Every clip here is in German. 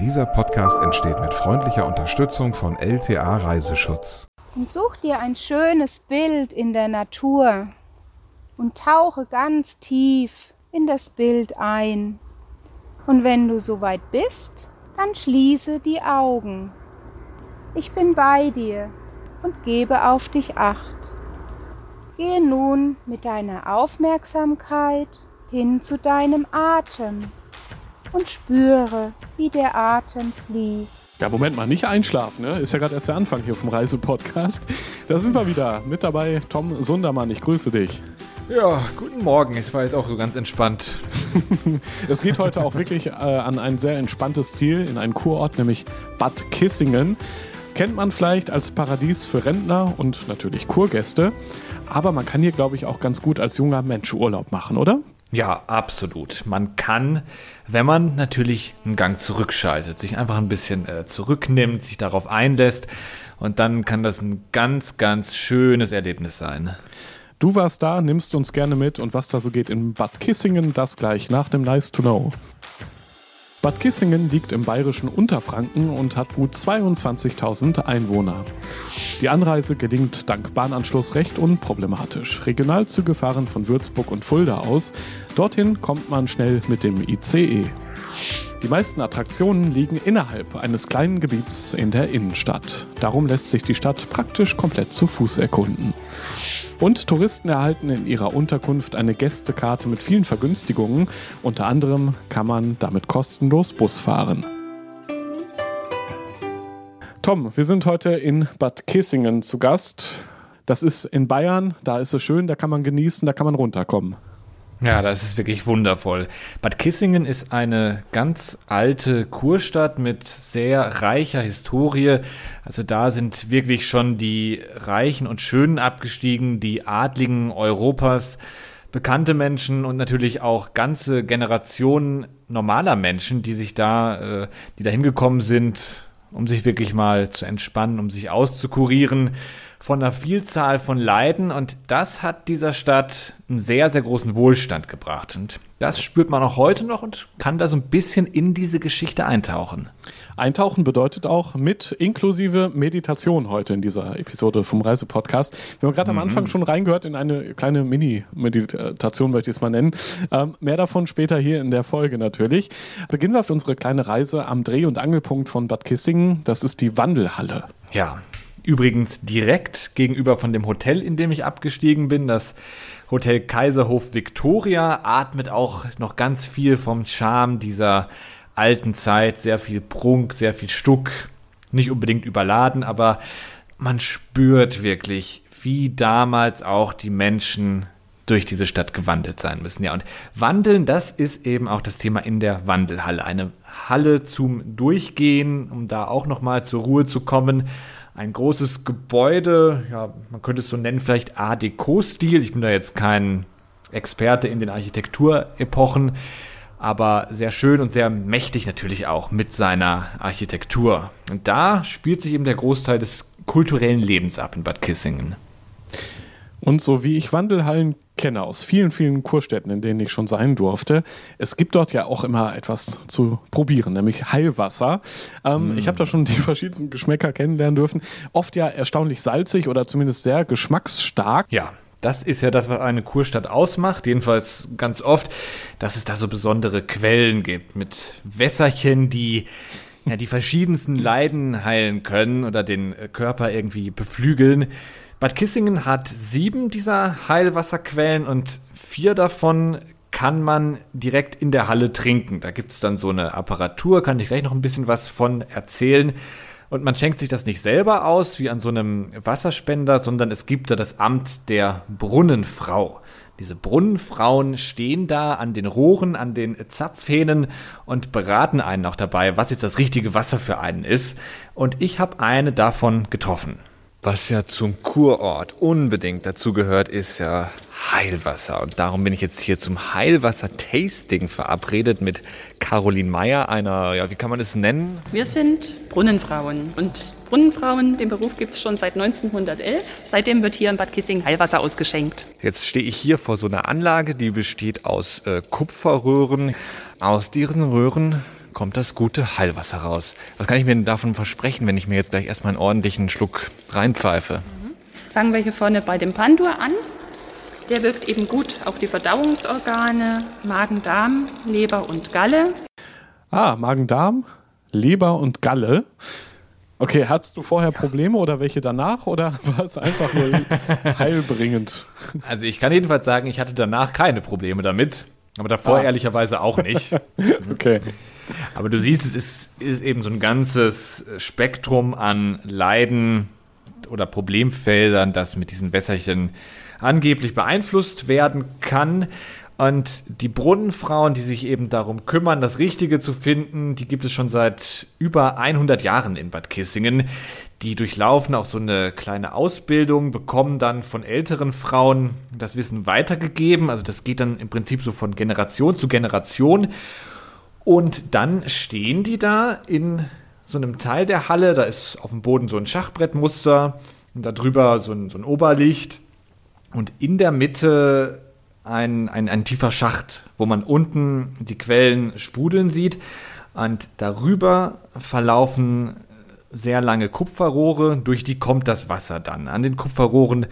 Dieser Podcast entsteht mit freundlicher Unterstützung von LTA Reiseschutz. Und such dir ein schönes Bild in der Natur und tauche ganz tief in das Bild ein. Und wenn du soweit bist, dann schließe die Augen. Ich bin bei dir und gebe auf dich acht. Gehe nun mit deiner Aufmerksamkeit hin zu deinem Atem und spüre, wie der Atem fließt. Ja, Moment mal, nicht einschlafen, ne? Ist ja gerade erst der Anfang hier vom Reisepodcast. Da sind wir wieder. Mit dabei Tom Sundermann. Ich grüße dich. Ja, guten Morgen. Ich war jetzt auch so ganz entspannt. es geht heute auch wirklich äh, an ein sehr entspanntes Ziel, in einen Kurort, nämlich Bad Kissingen. Kennt man vielleicht als Paradies für Rentner und natürlich Kurgäste. Aber man kann hier, glaube ich, auch ganz gut als junger Mensch Urlaub machen, oder? Ja, absolut. Man kann, wenn man natürlich einen Gang zurückschaltet, sich einfach ein bisschen äh, zurücknimmt, sich darauf einlässt und dann kann das ein ganz, ganz schönes Erlebnis sein. Du warst da, nimmst uns gerne mit und was da so geht in Bad Kissingen, das gleich nach dem Nice to Know. Bad Kissingen liegt im bayerischen Unterfranken und hat gut 22.000 Einwohner. Die Anreise gelingt dank Bahnanschluss recht unproblematisch. Regionalzüge fahren von Würzburg und Fulda aus. Dorthin kommt man schnell mit dem ICE. Die meisten Attraktionen liegen innerhalb eines kleinen Gebiets in der Innenstadt. Darum lässt sich die Stadt praktisch komplett zu Fuß erkunden. Und Touristen erhalten in ihrer Unterkunft eine Gästekarte mit vielen Vergünstigungen. Unter anderem kann man damit kostenlos Bus fahren. Tom, wir sind heute in Bad Kissingen zu Gast. Das ist in Bayern, da ist es schön, da kann man genießen, da kann man runterkommen. Ja, das ist wirklich wundervoll. Bad Kissingen ist eine ganz alte Kurstadt mit sehr reicher Historie. Also da sind wirklich schon die Reichen und Schönen abgestiegen, die Adligen Europas, bekannte Menschen und natürlich auch ganze Generationen normaler Menschen, die sich da, äh, die da hingekommen sind, um sich wirklich mal zu entspannen, um sich auszukurieren von einer Vielzahl von Leiden und das hat dieser Stadt einen sehr, sehr großen Wohlstand gebracht. Und das spürt man auch heute noch und kann da so ein bisschen in diese Geschichte eintauchen. Eintauchen bedeutet auch mit inklusive Meditation heute in dieser Episode vom Reisepodcast. Wir haben gerade mhm. am Anfang schon reingehört in eine kleine Mini-Meditation, möchte ich es mal nennen. Ähm, mehr davon später hier in der Folge natürlich. Beginnen wir für unsere kleine Reise am Dreh- und Angelpunkt von Bad Kissingen. Das ist die Wandelhalle. Ja, Übrigens direkt gegenüber von dem Hotel, in dem ich abgestiegen bin. Das Hotel Kaiserhof Victoria atmet auch noch ganz viel vom Charme dieser alten Zeit. Sehr viel Prunk, sehr viel Stuck. Nicht unbedingt überladen, aber man spürt wirklich, wie damals auch die Menschen durch diese Stadt gewandelt sein müssen. Ja, und wandeln, das ist eben auch das Thema in der Wandelhalle. Eine Halle zum Durchgehen, um da auch nochmal zur Ruhe zu kommen ein großes Gebäude, ja, man könnte es so nennen, vielleicht Art Deco-Stil. Ich bin da jetzt kein Experte in den Architekturepochen, aber sehr schön und sehr mächtig natürlich auch mit seiner Architektur. Und da spielt sich eben der Großteil des kulturellen Lebens ab in Bad Kissingen. Und so wie ich Wandelhallen kenne aus vielen, vielen Kurstädten, in denen ich schon sein durfte, es gibt dort ja auch immer etwas zu probieren, nämlich Heilwasser. Ähm, mm. Ich habe da schon die verschiedensten Geschmäcker kennenlernen dürfen. Oft ja erstaunlich salzig oder zumindest sehr geschmacksstark. Ja. Das ist ja das, was eine Kurstadt ausmacht, jedenfalls ganz oft, dass es da so besondere Quellen gibt mit Wässerchen, die ja, die verschiedensten Leiden heilen können oder den Körper irgendwie beflügeln. Bad Kissingen hat sieben dieser Heilwasserquellen und vier davon kann man direkt in der Halle trinken. Da gibt es dann so eine Apparatur, kann ich gleich noch ein bisschen was von erzählen. Und man schenkt sich das nicht selber aus, wie an so einem Wasserspender, sondern es gibt da das Amt der Brunnenfrau. Diese Brunnenfrauen stehen da an den Rohren, an den Zapfhähnen und beraten einen auch dabei, was jetzt das richtige Wasser für einen ist. Und ich habe eine davon getroffen. Was ja zum Kurort unbedingt dazu gehört, ist ja Heilwasser. Und darum bin ich jetzt hier zum Heilwasser-Tasting verabredet mit Caroline Meyer, einer, ja, wie kann man es nennen? Wir sind Brunnenfrauen. Und Brunnenfrauen, den Beruf gibt es schon seit 1911. Seitdem wird hier in Bad Kissing Heilwasser ausgeschenkt. Jetzt stehe ich hier vor so einer Anlage, die besteht aus äh, Kupferröhren. Aus diesen Röhren kommt das gute Heilwasser raus. Was kann ich mir denn davon versprechen, wenn ich mir jetzt gleich erstmal einen ordentlichen Schluck reinpfeife? Fangen wir hier vorne bei dem Pandur an. Der wirkt eben gut auf die Verdauungsorgane, Magen, Darm, Leber und Galle. Ah, Magen-Darm, Leber und Galle. Okay, hattest du vorher Probleme oder welche danach oder war es einfach nur heilbringend? Also ich kann jedenfalls sagen, ich hatte danach keine Probleme damit, aber davor Ah. ehrlicherweise auch nicht. Okay. Aber du siehst, es ist, ist eben so ein ganzes Spektrum an Leiden oder Problemfeldern, das mit diesen Wässerchen angeblich beeinflusst werden kann. Und die Brunnenfrauen, die sich eben darum kümmern, das Richtige zu finden, die gibt es schon seit über 100 Jahren in Bad Kissingen. Die durchlaufen auch so eine kleine Ausbildung, bekommen dann von älteren Frauen das Wissen weitergegeben. Also das geht dann im Prinzip so von Generation zu Generation. Und dann stehen die da in so einem Teil der Halle. Da ist auf dem Boden so ein Schachbrettmuster und darüber so ein, so ein Oberlicht. Und in der Mitte ein, ein, ein tiefer Schacht, wo man unten die Quellen sprudeln sieht. Und darüber verlaufen sehr lange Kupferrohre, durch die kommt das Wasser dann. An den Kupferrohren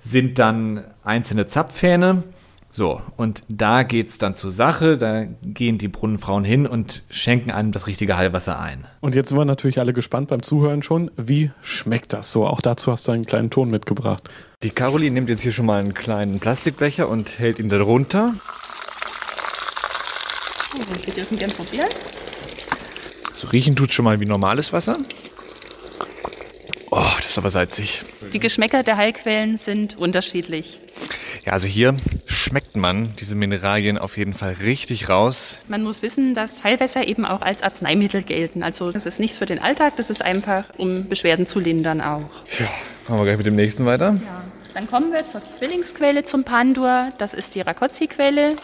sind dann einzelne Zapfhähne. So, und da geht es dann zur Sache. Da gehen die Brunnenfrauen hin und schenken einem das richtige Heilwasser ein. Und jetzt sind wir natürlich alle gespannt beim Zuhören schon. Wie schmeckt das so? Auch dazu hast du einen kleinen Ton mitgebracht. Die Caroline nimmt jetzt hier schon mal einen kleinen Plastikbecher und hält ihn darunter. Oh, Sie dürfen gern probieren. So riechen tut schon mal wie normales Wasser. Oh, das ist aber salzig. Die Geschmäcker der Heilquellen sind unterschiedlich. Ja, also hier schmeckt man diese Mineralien auf jeden Fall richtig raus. Man muss wissen, dass Heilwässer eben auch als Arzneimittel gelten. Also das ist nichts für den Alltag, das ist einfach, um Beschwerden zu lindern auch. Ja, machen wir gleich mit dem nächsten weiter. Dann kommen wir zur Zwillingsquelle zum Pandur. Das ist die Rakozzi-Quelle.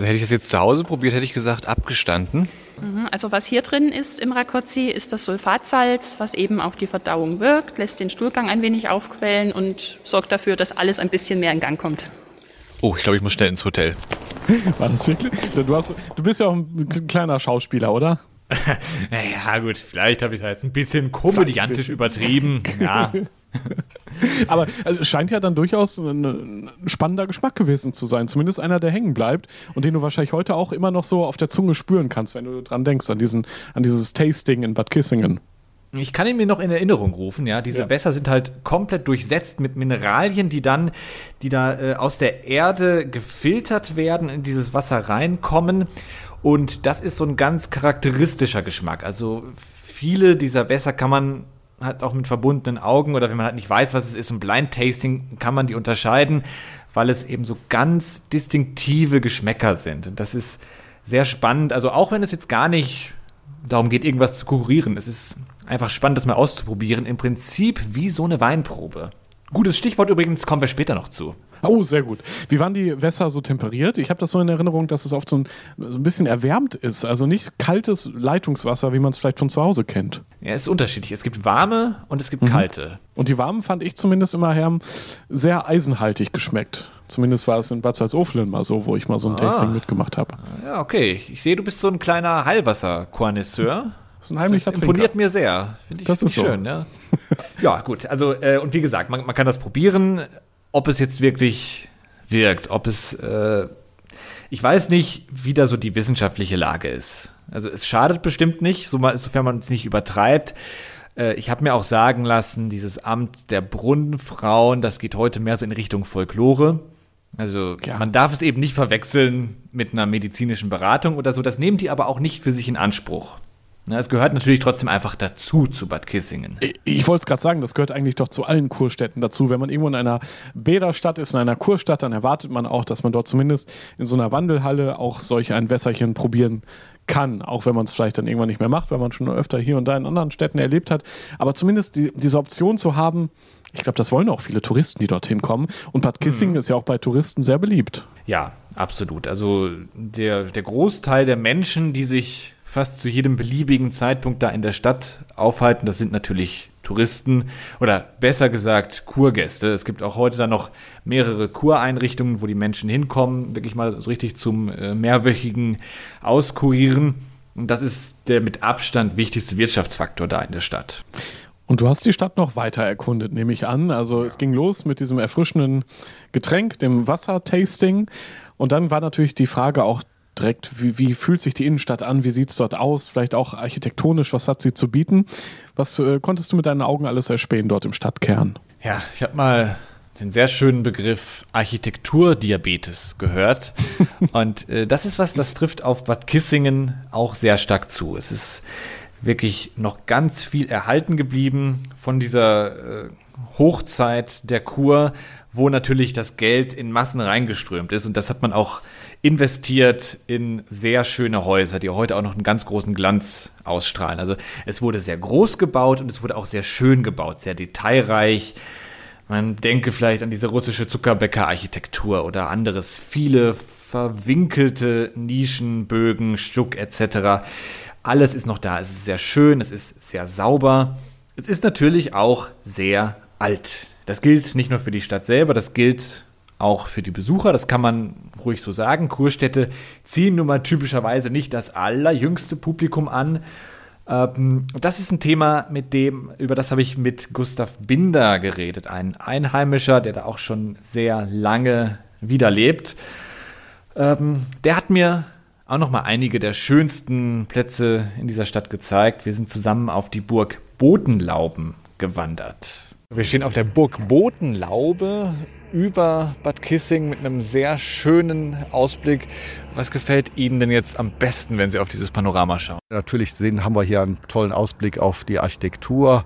Also hätte ich das jetzt zu Hause probiert, hätte ich gesagt, abgestanden. Mhm, Also was hier drin ist im Rakozzi, ist das Sulfatsalz, was eben auf die Verdauung wirkt, lässt den Stuhlgang ein wenig aufquellen und sorgt dafür, dass alles ein bisschen mehr in Gang kommt. Oh, ich glaube, ich muss schnell ins Hotel. War das wirklich? Du, hast, du bist ja auch ein kleiner Schauspieler, oder? Naja, gut, vielleicht habe ich da jetzt ein bisschen komödiantisch übertrieben. Ja. Aber also, es scheint ja dann durchaus ein, spannender Geschmack gewesen zu sein. Zumindest einer, der hängen bleibt und den du wahrscheinlich heute auch immer noch so auf der Zunge spüren kannst, wenn du dran denkst, an, diesen, an dieses Tasting in Bad Kissingen. Ich kann ihn mir noch in Erinnerung rufen, ja. Diese Ja. Wässer sind halt komplett durchsetzt mit Mineralien, die dann, die da äh, aus der Erde gefiltert werden, in dieses Wasser reinkommen. Und das ist so ein ganz charakteristischer Geschmack. Also viele dieser Wässer kann man halt auch mit verbundenen Augen oder wenn man halt nicht weiß, was es ist, ein Blind Tasting, kann man die unterscheiden, weil es eben so ganz distinktive Geschmäcker sind. Und das ist sehr spannend. Also auch wenn es jetzt gar nicht darum geht, irgendwas zu kurieren. Es ist einfach spannend, das mal auszuprobieren. Im Prinzip wie so eine Weinprobe. Gutes Stichwort übrigens, kommen wir später noch zu. Oh, sehr gut. Wie waren die Wässer so temperiert? Ich habe das so in Erinnerung, dass es oft so ein, so ein bisschen erwärmt ist. Also nicht kaltes Leitungswasser, wie man es vielleicht von zu Hause kennt. Ja, es ist unterschiedlich. Es gibt warme und es gibt kalte. Und die warmen fand ich zumindest immer her sehr eisenhaltig geschmeckt. Zumindest war es in Bad Salzuflen mal so, wo ich mal so ein Tasting mitgemacht habe. Ja, okay. Ich sehe, du bist so ein kleiner Heilwasser-Connoisseur. Das ist ein heimlicher Das imponiert Trinker. mir sehr. Finde ich, Das ist ich so. schön, ja. ja, gut. Also, äh, und wie gesagt, man, man kann das probieren, ob es jetzt wirklich wirkt, ob es. Äh, ich weiß nicht, wie da so die wissenschaftliche Lage ist. Also, es schadet bestimmt nicht, so mal, sofern man es nicht übertreibt. Äh, ich habe mir auch sagen lassen, dieses Amt der Brunnenfrauen, das geht heute mehr so in Richtung Folklore. Also Ja. man darf es eben nicht verwechseln mit einer medizinischen Beratung oder so. Das nehmen die aber auch nicht für sich in Anspruch. Na, es gehört natürlich trotzdem einfach dazu zu Bad Kissingen. Ich, ich wollte es gerade sagen, das gehört eigentlich doch zu allen Kurstädten dazu. Wenn man irgendwo in einer Bäderstadt ist, in einer Kurstadt, dann erwartet man auch, dass man dort zumindest in so einer Wandelhalle auch solch ein Wässerchen probieren kann. Auch wenn man es vielleicht dann irgendwann nicht mehr macht, weil man schon öfter hier und da in anderen Städten erlebt hat. Aber zumindest die, diese Option zu haben, ich glaube, das wollen auch viele Touristen, die dorthin kommen. Und Bad Kissingen ist ja auch bei Touristen sehr beliebt. Ja, absolut. Also der, der Großteil der Menschen, die sich fast zu jedem beliebigen Zeitpunkt da in der Stadt aufhalten, das sind natürlich Touristen oder besser gesagt Kurgäste. Es gibt auch heute dann noch mehrere Kureinrichtungen, wo die Menschen hinkommen, wirklich mal so richtig zum äh, mehrwöchigen Auskurieren. Und das ist der mit Abstand wichtigste Wirtschaftsfaktor da in der Stadt. Und du hast die Stadt noch weiter erkundet, nehme ich an. Also es ging los mit diesem erfrischenden Getränk, dem Wassertasting. Und dann war natürlich die Frage auch direkt, wie, wie fühlt sich die Innenstadt an, wie sieht es dort aus, vielleicht auch architektonisch, was hat sie zu bieten. Was äh, konntest du mit deinen Augen alles erspähen dort im Stadtkern? Ja, ich habe mal den sehr schönen Begriff Architekturdiabetes gehört. Und äh, das ist was, das trifft auf Bad Kissingen auch sehr stark zu. Es ist wirklich noch ganz viel erhalten geblieben von dieser äh, Hochzeit der Kur, wo natürlich das Geld in Massen reingeströmt ist. Und das hat man auch investiert in sehr schöne Häuser, die heute auch noch einen ganz großen Glanz ausstrahlen. Also es wurde sehr groß gebaut und es wurde auch sehr schön gebaut, sehr detailreich. Man denke vielleicht an diese russische Zuckerbäcker-Architektur oder anderes. Viele verwinkelte Nischenbögen, Stuck etc. Alles ist noch da. Es ist sehr schön, es ist sehr sauber. Es ist natürlich auch sehr alt. Das gilt nicht nur für die Stadt selber, das gilt auch für die Besucher. Das kann man ruhig so sagen. Kurstädte ziehen nun mal typischerweise nicht das allerjüngste Publikum an. Ähm, das ist ein Thema, mit dem, über das habe ich mit Gustav Binder geredet, ein Einheimischer, der da auch schon sehr lange wieder lebt. Ähm, der hat mir auch noch mal einige der schönsten Plätze in dieser Stadt gezeigt. Wir sind zusammen auf die Burg Botenlauben gewandert. Wir stehen auf der Burg Botenlaube über Bad Kissing mit einem sehr schönen Ausblick. Was gefällt Ihnen denn jetzt am besten, wenn Sie auf dieses Panorama schauen? Natürlich sehen, haben wir hier einen tollen Ausblick auf die Architektur.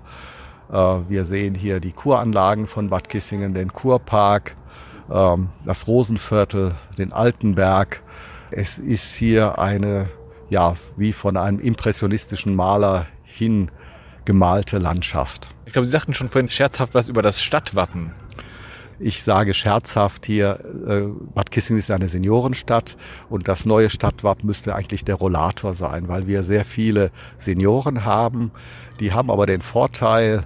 Äh, wir sehen hier die Kuranlagen von Bad Kissingen, den Kurpark, ähm, das Rosenviertel, den Altenberg. Es ist hier eine, ja, wie von einem impressionistischen Maler hin gemalte Landschaft. Ich glaube, Sie sagten schon vorhin scherzhaft was über das Stadtwappen. Ich sage scherzhaft hier, äh, Bad Kissingen ist eine Seniorenstadt und das neue Stadtwappen müsste eigentlich der Rollator sein, weil wir sehr viele Senioren haben. Die haben aber den Vorteil,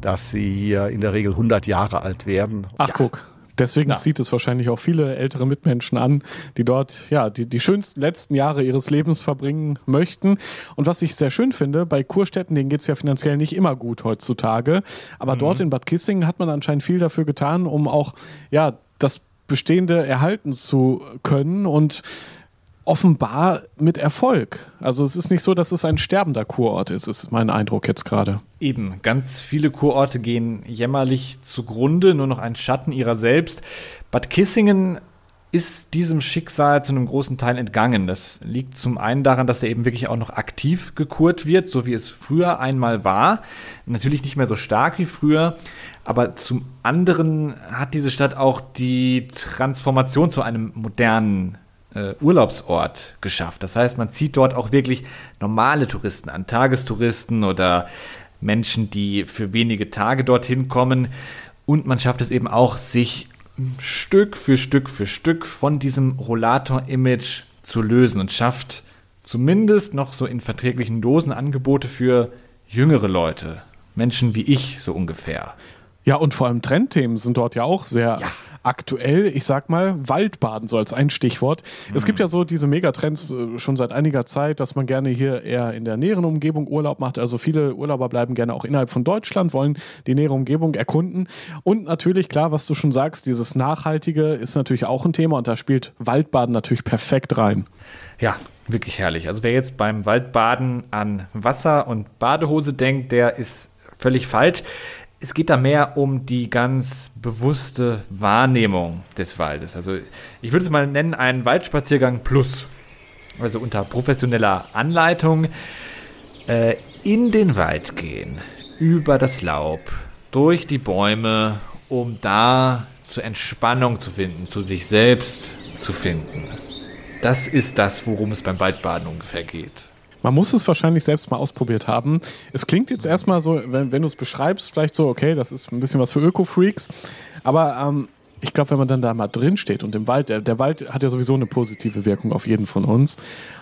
dass sie hier in der Regel 100 Jahre alt werden. Ach, ja. guck. Deswegen ja. zieht es wahrscheinlich auch viele ältere Mitmenschen an, die dort ja die, die schönsten letzten Jahre ihres Lebens verbringen möchten. Und was ich sehr schön finde, bei Kurstädten, denen geht es ja finanziell nicht immer gut heutzutage. Aber mhm. dort in Bad Kissingen hat man anscheinend viel dafür getan, um auch ja das Bestehende erhalten zu können. Und offenbar mit Erfolg. Also es ist nicht so, dass es ein sterbender Kurort ist, ist mein Eindruck jetzt gerade. Eben, ganz viele Kurorte gehen jämmerlich zugrunde, nur noch ein Schatten ihrer selbst. Bad Kissingen ist diesem Schicksal zu einem großen Teil entgangen. Das liegt zum einen daran, dass er eben wirklich auch noch aktiv gekurt wird, so wie es früher einmal war. Natürlich nicht mehr so stark wie früher, aber zum anderen hat diese Stadt auch die Transformation zu einem modernen äh, Urlaubsort geschafft. Das heißt, man zieht dort auch wirklich normale Touristen an, Tagestouristen oder Menschen, die für wenige Tage dorthin kommen. Und man schafft es eben auch, sich Stück für Stück für Stück von diesem Rollator-Image zu lösen und schafft zumindest noch so in verträglichen Dosen Angebote für jüngere Leute. Menschen wie ich so ungefähr. Ja, und vor allem Trendthemen sind dort ja auch sehr ja aktuell, ich sag mal, Waldbaden so als ein Stichwort. Mhm. Es gibt ja so diese Megatrends äh, schon seit einiger Zeit, dass man gerne hier eher in der näheren Umgebung Urlaub macht. Also viele Urlauber bleiben gerne auch innerhalb von Deutschland, wollen die nähere Umgebung erkunden. Und natürlich, klar, was du schon sagst, dieses Nachhaltige ist natürlich auch ein Thema und da spielt Waldbaden natürlich perfekt rein. Ja, wirklich herrlich. Also wer jetzt beim Waldbaden an Wasser und Badehose denkt, der ist völlig falsch es geht da mehr um die ganz bewusste Wahrnehmung des Waldes. Also ich würde es mal nennen, einen Waldspaziergang plus. Also unter professioneller Anleitung äh, in den Wald gehen, über das Laub, durch die Bäume, um da zur Entspannung zu finden, zu sich selbst zu finden. Das ist das, worum es beim Waldbaden ungefähr geht. Man muss es wahrscheinlich selbst mal ausprobiert haben. Es klingt jetzt erstmal so, wenn, wenn du es beschreibst, vielleicht so, okay, das ist ein bisschen was für Öko-Freaks. Aber ähm, ich glaube, wenn man dann da mal drin steht und im Wald, der, der Wald hat ja sowieso eine positive Wirkung auf jeden von uns.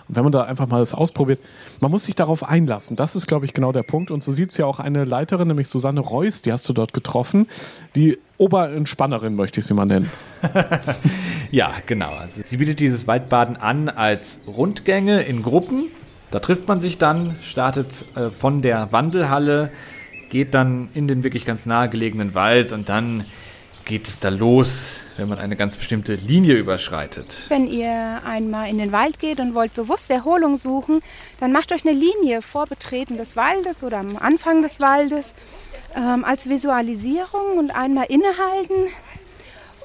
Und wenn man da einfach mal das ausprobiert, man muss sich darauf einlassen. Das ist, glaube ich, genau der Punkt. Und so sieht es ja auch eine Leiterin, nämlich Susanne Reuss, die hast du dort getroffen. Die Oberentspannerin möchte ich sie mal nennen. ja, genau. Also sie bietet dieses Waldbaden an als Rundgänge in Gruppen. Da trifft man sich dann, startet äh, von der Wandelhalle, geht dann in den wirklich ganz nahegelegenen Wald und dann geht es da los, wenn man eine ganz bestimmte Linie überschreitet. Wenn ihr einmal in den Wald geht und wollt bewusst Erholung suchen, dann macht euch eine Linie vor Betreten des Waldes oder am Anfang des Waldes ähm, als Visualisierung und einmal innehalten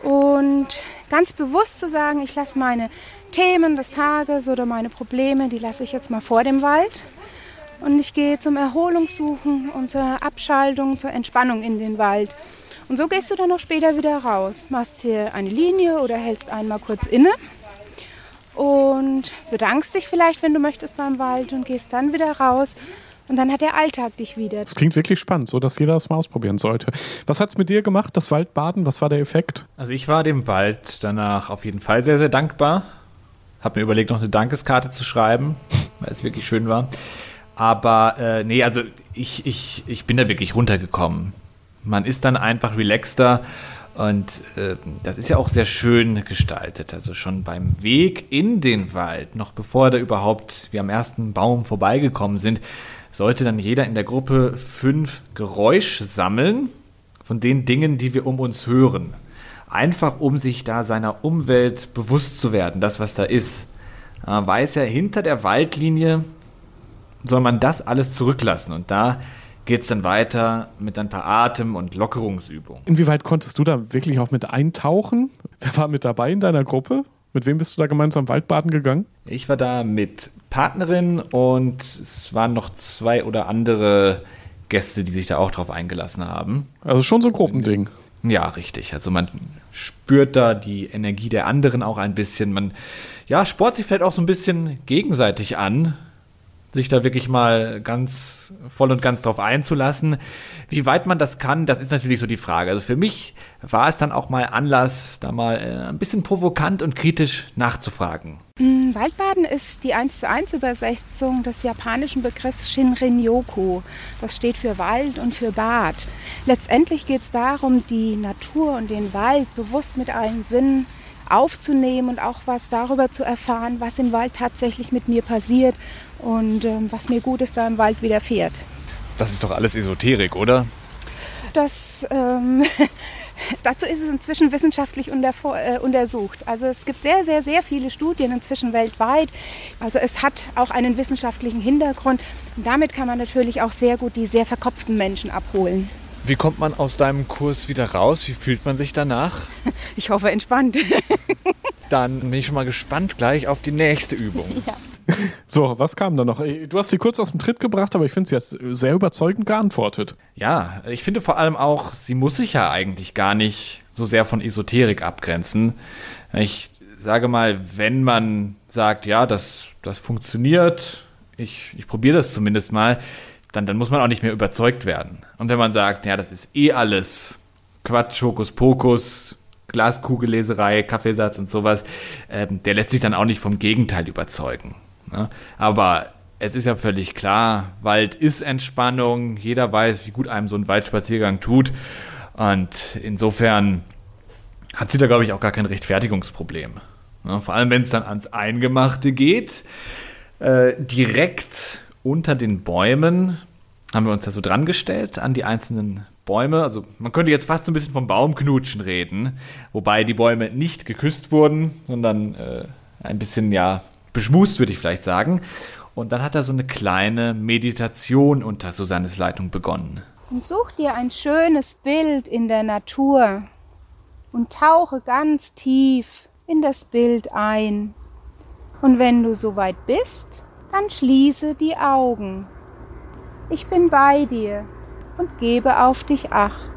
und ganz bewusst zu sagen, ich lasse meine Themen des Tages oder meine Probleme, die lasse ich jetzt mal vor dem Wald. Und ich gehe zum Erholungssuchen und zur Abschaltung, zur Entspannung in den Wald. Und so gehst du dann auch später wieder raus. Machst hier eine Linie oder hältst einmal kurz inne und bedankst dich vielleicht, wenn du möchtest, beim Wald und gehst dann wieder raus. Und dann hat der Alltag dich wieder. Das klingt wirklich spannend, so dass jeder das mal ausprobieren sollte. Was hat es mit dir gemacht, das Waldbaden? Was war der Effekt? Also ich war dem Wald danach auf jeden Fall sehr, sehr dankbar. Hab mir überlegt, noch eine Dankeskarte zu schreiben, weil es wirklich schön war. Aber äh, nee, also ich, ich, ich bin da wirklich runtergekommen. Man ist dann einfach relaxter und äh, das ist ja auch sehr schön gestaltet. Also schon beim Weg in den Wald, noch bevor da überhaupt wir am ersten Baum vorbeigekommen sind, sollte dann jeder in der Gruppe fünf Geräusche sammeln von den Dingen, die wir um uns hören. Einfach um sich da seiner Umwelt bewusst zu werden, das was da ist. Man weiß ja, hinter der Waldlinie soll man das alles zurücklassen und da geht es dann weiter mit ein paar Atem- und Lockerungsübungen. Inwieweit konntest du da wirklich auch mit eintauchen? Wer war mit dabei in deiner Gruppe? Mit wem bist du da gemeinsam Waldbaden gegangen? Ich war da mit Partnerin und es waren noch zwei oder andere Gäste, die sich da auch drauf eingelassen haben. Also schon so ein Gruppending. Ja, richtig. Also man spürt da die Energie der anderen auch ein bisschen. Man ja, sport sich vielleicht auch so ein bisschen gegenseitig an sich da wirklich mal ganz voll und ganz drauf einzulassen. Wie weit man das kann, das ist natürlich so die Frage. Also für mich war es dann auch mal Anlass, da mal äh, ein bisschen provokant und kritisch nachzufragen. Mm, Waldbaden ist die 1 zu 1 Übersetzung des japanischen Begriffs Shinrin-yoku. Das steht für Wald und für Bad. Letztendlich geht es darum, die Natur und den Wald bewusst mit allen Sinnen aufzunehmen und auch was darüber zu erfahren, was im Wald tatsächlich mit mir passiert und ähm, was mir Gutes da im Wald widerfährt. Das ist doch alles Esoterik, oder? Das, ähm, dazu ist es inzwischen wissenschaftlich äh, untersucht. Also es gibt sehr, sehr, sehr viele Studien inzwischen weltweit. Also es hat auch einen wissenschaftlichen Hintergrund. Und damit kann man natürlich auch sehr gut die sehr verkopften Menschen abholen. Wie kommt man aus deinem Kurs wieder raus? Wie fühlt man sich danach? Ich hoffe entspannt. Dann bin ich schon mal gespannt gleich auf die nächste Übung. Ja. So, was kam da noch? Du hast sie kurz aus dem Tritt gebracht, aber ich finde sie jetzt sehr überzeugend geantwortet. Ja, ich finde vor allem auch, sie muss sich ja eigentlich gar nicht so sehr von Esoterik abgrenzen. Ich sage mal, wenn man sagt, ja, das, das funktioniert, ich, ich probiere das zumindest mal, dann, dann muss man auch nicht mehr überzeugt werden. Und wenn man sagt, ja, das ist eh alles Quatsch, Hokuspokus, Glaskugelleserei, Kaffeesatz und sowas, ähm, der lässt sich dann auch nicht vom Gegenteil überzeugen. Ne? Aber es ist ja völlig klar, Wald ist Entspannung, jeder weiß, wie gut einem so ein Waldspaziergang tut. Und insofern hat sie da, glaube ich, auch gar kein Rechtfertigungsproblem. Ne? Vor allem, wenn es dann ans Eingemachte geht, äh, direkt unter den Bäumen haben wir uns da so dran gestellt an die einzelnen Bäume. Also man könnte jetzt fast so ein bisschen vom Baumknutschen reden, wobei die Bäume nicht geküsst wurden, sondern äh, ein bisschen ja beschmust, würde ich vielleicht sagen. Und dann hat er so eine kleine Meditation unter Susannes Leitung begonnen. Und such dir ein schönes Bild in der Natur und tauche ganz tief in das Bild ein. Und wenn du soweit bist, dann schließe die Augen. Ich bin bei dir und gebe auf dich acht.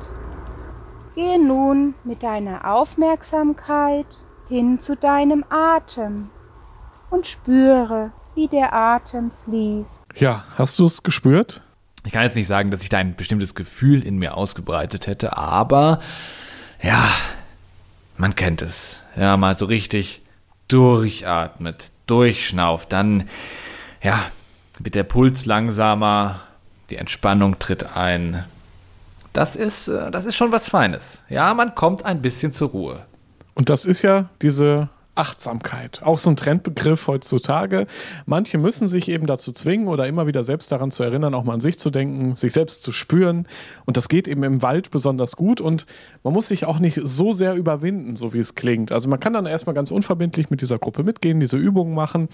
Gehe nun mit deiner Aufmerksamkeit hin zu deinem Atem und spüre, wie der Atem fließt. Ja, hast du es gespürt? Ich kann jetzt nicht sagen, dass ich da ein bestimmtes Gefühl in mir ausgebreitet hätte, aber ja, man kennt es. Ja, mal so richtig durchatmet, durchschnauft, dann, ja, wird der Puls langsamer, die Entspannung tritt ein. Das ist, äh, das ist schon was Feines. Ja, man kommt ein bisschen zur Ruhe. Und das ist ja diese Achtsamkeit. Auch so ein Trendbegriff heutzutage. Manche müssen sich eben dazu zwingen oder immer wieder selbst daran zu erinnern, auch mal an sich zu denken, sich selbst zu spüren. Und das geht eben im Wald besonders gut. Und man muss sich auch nicht so sehr überwinden, so wie es klingt. Also man kann dann erstmal ganz unverbindlich mit dieser Gruppe mitgehen, diese Übungen machen.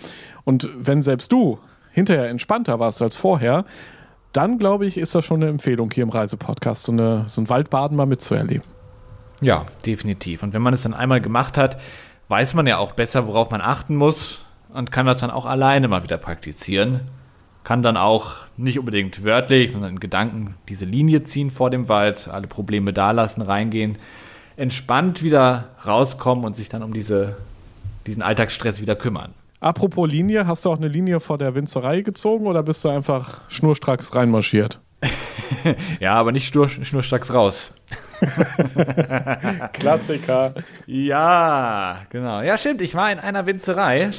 Und wenn selbst du hinterher entspannter warst als vorher, dann glaube ich, ist das schon eine Empfehlung hier im Reisepodcast, so, eine, so ein Waldbaden mal mitzuerleben. Ja, definitiv. Und wenn man es dann einmal gemacht hat, weiß man ja auch besser, worauf man achten muss und kann das dann auch alleine mal wieder praktizieren. Kann dann auch nicht unbedingt wörtlich, sondern in Gedanken diese Linie ziehen vor dem Wald, alle Probleme da lassen, reingehen, entspannt wieder rauskommen und sich dann um diese, diesen Alltagsstress wieder kümmern. Apropos Linie, hast du auch eine Linie vor der Winzerei gezogen oder bist du einfach schnurstracks reinmarschiert? ja, aber nicht schnur, schnurstracks raus. Klassiker. Ja, genau. Ja, stimmt. Ich war in einer Winzerei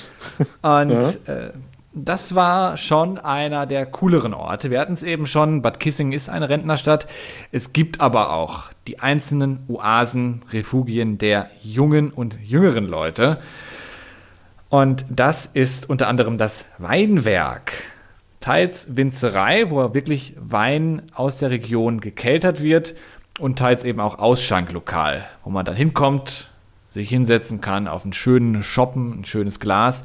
und ja. äh, das war schon einer der cooleren Orte. Wir hatten es eben schon, Bad Kissing ist eine Rentnerstadt. Es gibt aber auch die einzelnen Oasen, Refugien der jungen und jüngeren Leute. Und das ist unter anderem das Weinwerk. Teils Winzerei, wo wirklich Wein aus der Region gekeltert wird und teils eben auch Ausschanklokal, wo man dann hinkommt, sich hinsetzen kann auf einen schönen Shoppen, ein schönes Glas.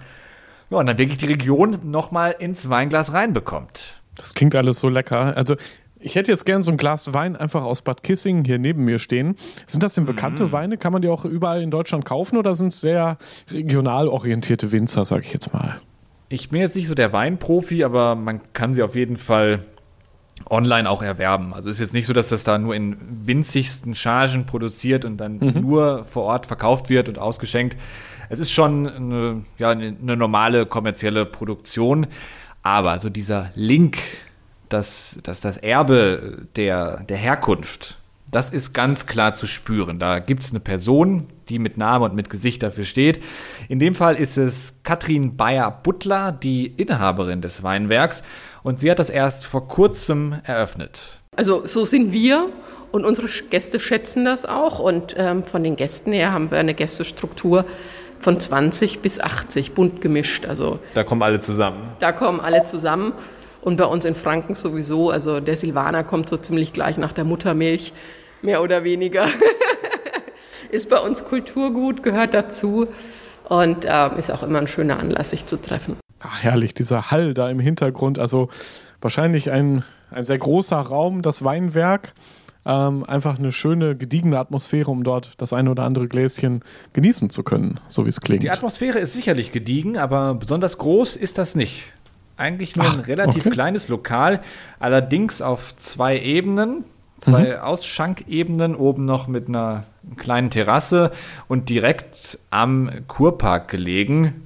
Ja, und dann wirklich die Region nochmal ins Weinglas reinbekommt. Das klingt alles so lecker. Also ich hätte jetzt gern so ein Glas Wein einfach aus Bad Kissing hier neben mir stehen. Sind das denn bekannte mm. Weine? Kann man die auch überall in Deutschland kaufen oder sind es sehr regional orientierte Winzer, sage ich jetzt mal? Ich bin jetzt nicht so der Weinprofi, aber man kann sie auf jeden Fall online auch erwerben. Also ist jetzt nicht so, dass das da nur in winzigsten Chargen produziert und dann mhm. nur vor Ort verkauft wird und ausgeschenkt. Es ist schon eine, ja, eine normale kommerzielle Produktion, aber so dieser Link, dass, dass das Erbe der, der Herkunft, das ist ganz klar zu spüren. Da gibt es eine Person, die mit Name und mit Gesicht dafür steht. In dem Fall ist es Katrin Bayer-Butler, die Inhaberin des Weinwerks. Und sie hat das erst vor kurzem eröffnet. Also so sind wir und unsere Gäste schätzen das auch. Und ähm, von den Gästen her haben wir eine Gästestruktur von 20 bis 80, bunt gemischt. Also da kommen alle zusammen. Da kommen alle zusammen. Und bei uns in Franken sowieso. Also der Silvaner kommt so ziemlich gleich nach der Muttermilch, mehr oder weniger. ist bei uns Kulturgut, gehört dazu und äh, ist auch immer ein schöner Anlass, sich zu treffen. Ach, herrlich, dieser Hall da im Hintergrund. Also wahrscheinlich ein, ein sehr großer Raum, das Weinwerk. Ähm, einfach eine schöne, gediegene Atmosphäre, um dort das eine oder andere Gläschen genießen zu können, so wie es klingt. Die Atmosphäre ist sicherlich gediegen, aber besonders groß ist das nicht. Eigentlich nur Ach, ein relativ okay. kleines Lokal, allerdings auf zwei Ebenen, zwei mhm. Ausschankebenen, oben noch mit einer kleinen Terrasse und direkt am Kurpark gelegen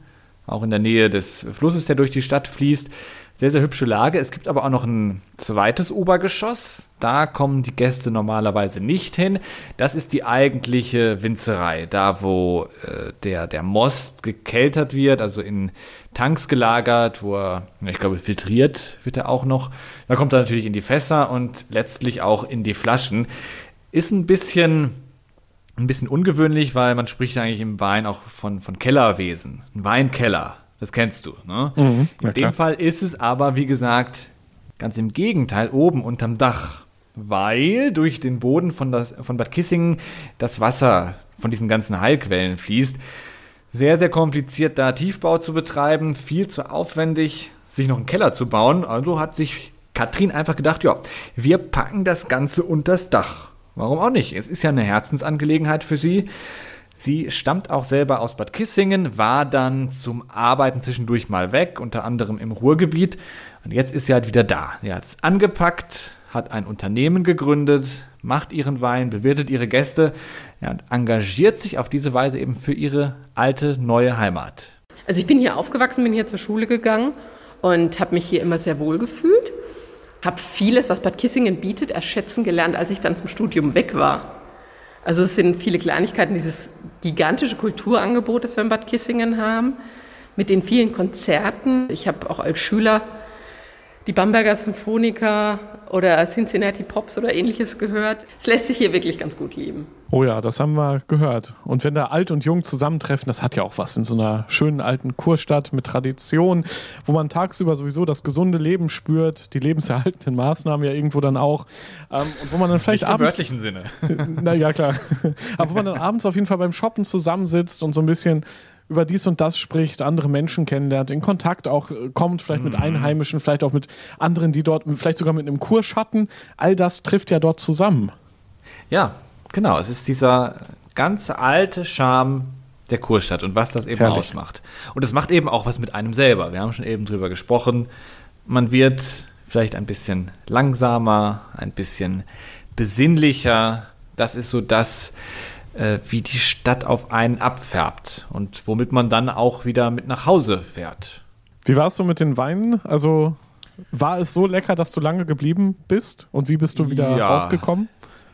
auch in der Nähe des Flusses, der durch die Stadt fließt. Sehr, sehr hübsche Lage. Es gibt aber auch noch ein zweites Obergeschoss. Da kommen die Gäste normalerweise nicht hin. Das ist die eigentliche Winzerei. Da, wo äh, der, der Most gekeltert wird, also in Tanks gelagert, wo er, ich glaube, filtriert wird er auch noch. Da kommt er natürlich in die Fässer und letztlich auch in die Flaschen. Ist ein bisschen ein bisschen ungewöhnlich, weil man spricht eigentlich im Wein auch von, von Kellerwesen. Ein Weinkeller, das kennst du. Ne? Mhm, In dem Fall ist es aber, wie gesagt, ganz im Gegenteil, oben unterm Dach. Weil durch den Boden von, das, von Bad Kissingen das Wasser von diesen ganzen Heilquellen fließt. Sehr, sehr kompliziert, da Tiefbau zu betreiben, viel zu aufwendig, sich noch einen Keller zu bauen. Also hat sich Katrin einfach gedacht, ja, wir packen das Ganze unters Dach. Warum auch nicht? Es ist ja eine Herzensangelegenheit für sie. Sie stammt auch selber aus Bad Kissingen, war dann zum Arbeiten zwischendurch mal weg, unter anderem im Ruhrgebiet. Und jetzt ist sie halt wieder da. Sie hat es angepackt, hat ein Unternehmen gegründet, macht ihren Wein, bewirtet ihre Gäste ja, und engagiert sich auf diese Weise eben für ihre alte, neue Heimat. Also ich bin hier aufgewachsen, bin hier zur Schule gegangen und habe mich hier immer sehr wohl gefühlt habe vieles, was Bad Kissingen bietet, erschätzen gelernt, als ich dann zum Studium weg war. Also es sind viele Kleinigkeiten, dieses gigantische Kulturangebot, das wir in Bad Kissingen haben, mit den vielen Konzerten. Ich habe auch als Schüler die Bamberger Symphoniker oder Cincinnati Pops oder ähnliches gehört. Es lässt sich hier wirklich ganz gut leben. Oh ja, das haben wir gehört. Und wenn da alt und jung zusammentreffen, das hat ja auch was in so einer schönen alten Kurstadt mit Tradition, wo man tagsüber sowieso das gesunde Leben spürt, die lebenserhaltenden Maßnahmen ja irgendwo dann auch. Ähm, und wo man dann vielleicht Nicht im abends. wörtlichen Sinne. Na ja, klar. Aber wo man dann abends auf jeden Fall beim Shoppen zusammensitzt und so ein bisschen über dies und das spricht, andere Menschen kennenlernt, in Kontakt auch äh, kommt, vielleicht mit Einheimischen, vielleicht auch mit anderen, die dort, vielleicht sogar mit einem Kurschatten. All das trifft ja dort zusammen. Ja, genau. Es ist dieser ganze alte Charme der Kurstadt und was das eben Herrlich. ausmacht. Und es macht eben auch was mit einem selber. Wir haben schon eben drüber gesprochen. Man wird vielleicht ein bisschen langsamer, ein bisschen besinnlicher. Das ist so das, äh, wie die Stadt auf einen abfärbt und womit man dann auch wieder mit nach Hause fährt. Wie war es so mit den Weinen? Also war es so lecker, dass du lange geblieben bist? Und wie bist du wieder Ja. rausgekommen?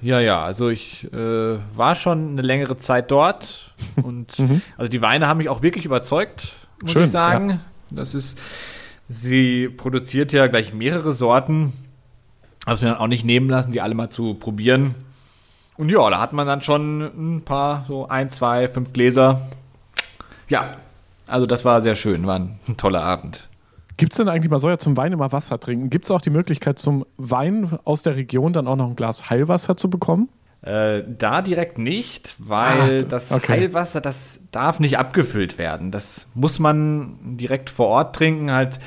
Ja, ja, also ich äh, war schon eine längere Zeit dort und also die Weine haben mich auch wirklich überzeugt, muss Schön, ich sagen. Das ist, sie produziert ja gleich mehrere Sorten, habe mir dann auch nicht nehmen lassen, die alle mal zu probieren. Und ja, da hat man dann schon ein paar, so ein, zwei, fünf Gläser. Ja, also das war sehr schön, war ein toller Abend. Gibt es denn eigentlich, man soll ja zum Wein immer Wasser trinken, gibt es auch die Möglichkeit, zum Wein aus der Region dann auch noch ein Glas Heilwasser zu bekommen? Äh, da direkt nicht, weil Ah, das okay. Heilwasser, das darf nicht abgefüllt werden. Das muss man direkt vor Ort trinken, halt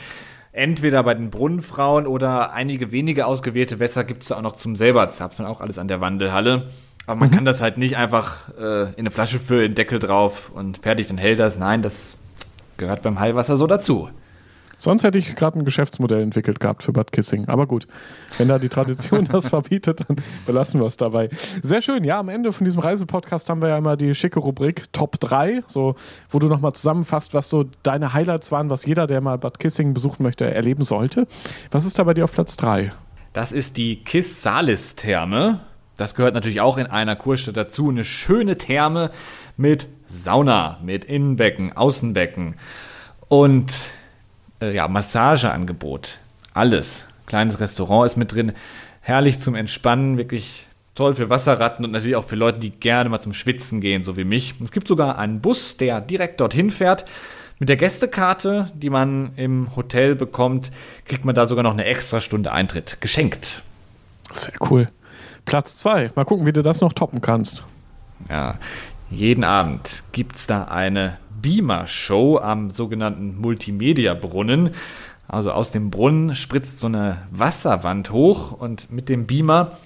entweder bei den Brunnenfrauen oder einige wenige ausgewählte Wässer gibt es auch noch zum selber zapfen, auch alles an der Wandelhalle. Aber Mhm. man kann das halt nicht einfach äh, in eine Flasche füllen, Deckel drauf und fertig, dann hält das. Nein, das gehört beim Heilwasser so dazu. Sonst hätte ich gerade ein Geschäftsmodell entwickelt gehabt für Bad Kissing. Aber gut, wenn da die Tradition das verbietet, dann belassen wir es dabei. Sehr schön. Ja, am Ende von diesem Reisepodcast haben wir ja immer die schicke Rubrik Top 3, so, wo du nochmal zusammenfasst, was so deine Highlights waren, was jeder, der mal Bad Kissing besuchen möchte, erleben sollte. Was ist da bei dir auf Platz 3? Das ist die Kiss Salis Therme. Das gehört natürlich auch in einer Kurstadt dazu. Eine schöne Therme mit Sauna, mit Innenbecken, Außenbecken und äh, ja, Massageangebot. Alles. Kleines Restaurant ist mit drin. Herrlich zum Entspannen, wirklich toll für Wasserratten und natürlich auch für Leute, die gerne mal zum Schwitzen gehen, so wie mich. Es gibt sogar einen Bus, der direkt dorthin fährt. Mit der Gästekarte, die man im Hotel bekommt, kriegt man da sogar noch eine extra Stunde Eintritt geschenkt. Sehr cool. Platz 2. Mal gucken, wie du das noch toppen kannst. Ja, jeden Abend gibt es da eine Beamer-Show am sogenannten Multimedia-Brunnen. Also aus dem Brunnen spritzt so eine Wasserwand hoch und mit dem Beamer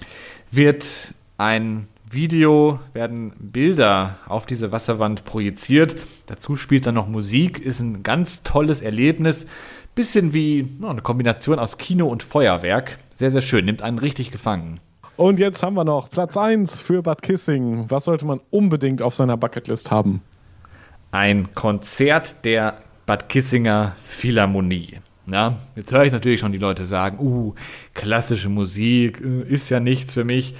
wird ein Video, werden Bilder auf diese Wasserwand projiziert. Dazu spielt dann noch Musik, ist ein ganz tolles Erlebnis. Bisschen wie ja, eine Kombination aus Kino und Feuerwerk. Sehr, sehr schön, nimmt einen richtig gefangen. Und jetzt haben wir noch Platz 1 für Bad Kissing. Was sollte man unbedingt auf seiner Bucketlist haben? Ein Konzert der Bad Kissinger Philharmonie. Ja, jetzt höre ich natürlich schon die Leute sagen, uh, klassische Musik äh, ist ja nichts für mich.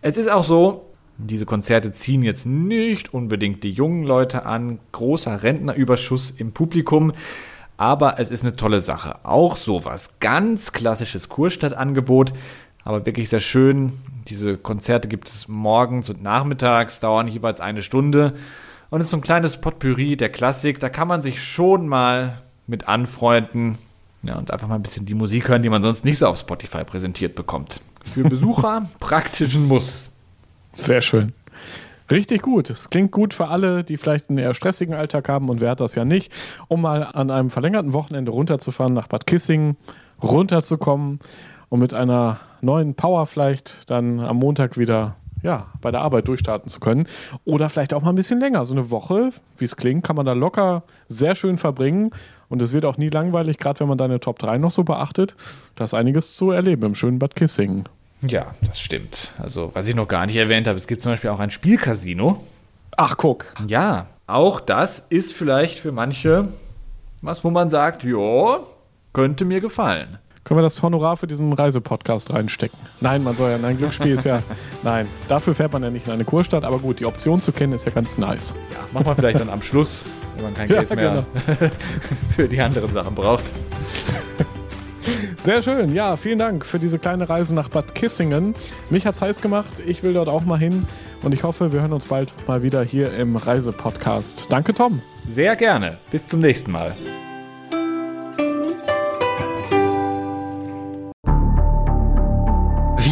Es ist auch so, diese Konzerte ziehen jetzt nicht unbedingt die jungen Leute an, großer Rentnerüberschuss im Publikum, aber es ist eine tolle Sache. Auch sowas, ganz klassisches Kurstadtangebot, aber wirklich sehr schön. Diese Konzerte gibt es morgens und nachmittags, dauern jeweils eine Stunde. Und es ist so ein kleines Potpourri der Klassik. Da kann man sich schon mal mit anfreunden ja, und einfach mal ein bisschen die Musik hören, die man sonst nicht so auf Spotify präsentiert bekommt. Für Besucher praktisch ein Muss. Sehr schön. Richtig gut. Es klingt gut für alle, die vielleicht einen eher stressigen Alltag haben und wer hat das ja nicht, um mal an einem verlängerten Wochenende runterzufahren nach Bad Kissingen, runterzukommen und mit einer neuen Power vielleicht dann am Montag wieder ja, bei der Arbeit durchstarten zu können. Oder vielleicht auch mal ein bisschen länger. So eine Woche, wie es klingt, kann man da locker sehr schön verbringen. Und es wird auch nie langweilig, gerade wenn man deine Top 3 noch so beachtet. Da ist einiges zu erleben im schönen Bad Kissingen. Ja, das stimmt. Also, was ich noch gar nicht erwähnt habe, es gibt zum Beispiel auch ein Spielcasino. Ach, guck. Ja, auch das ist vielleicht für manche was, wo man sagt, ja, könnte mir gefallen. Können wir das Honorar für diesen Reisepodcast reinstecken? Nein, man soll ja, nein, Glücksspiel ist ja, nein, dafür fährt man ja nicht in eine Kurstadt, aber gut, die Option zu kennen ist ja ganz nice. Ja, machen wir vielleicht dann am Schluss, wenn man kein Ja, Geld mehr für die anderen Sachen braucht. Sehr schön, ja, vielen Dank für diese kleine Reise nach Bad Kissingen. Mich hat's heiß gemacht, ich will dort auch mal hin und ich hoffe, wir hören uns bald mal wieder hier im Reisepodcast. Danke, Tom. Sehr gerne. Bis zum nächsten Mal.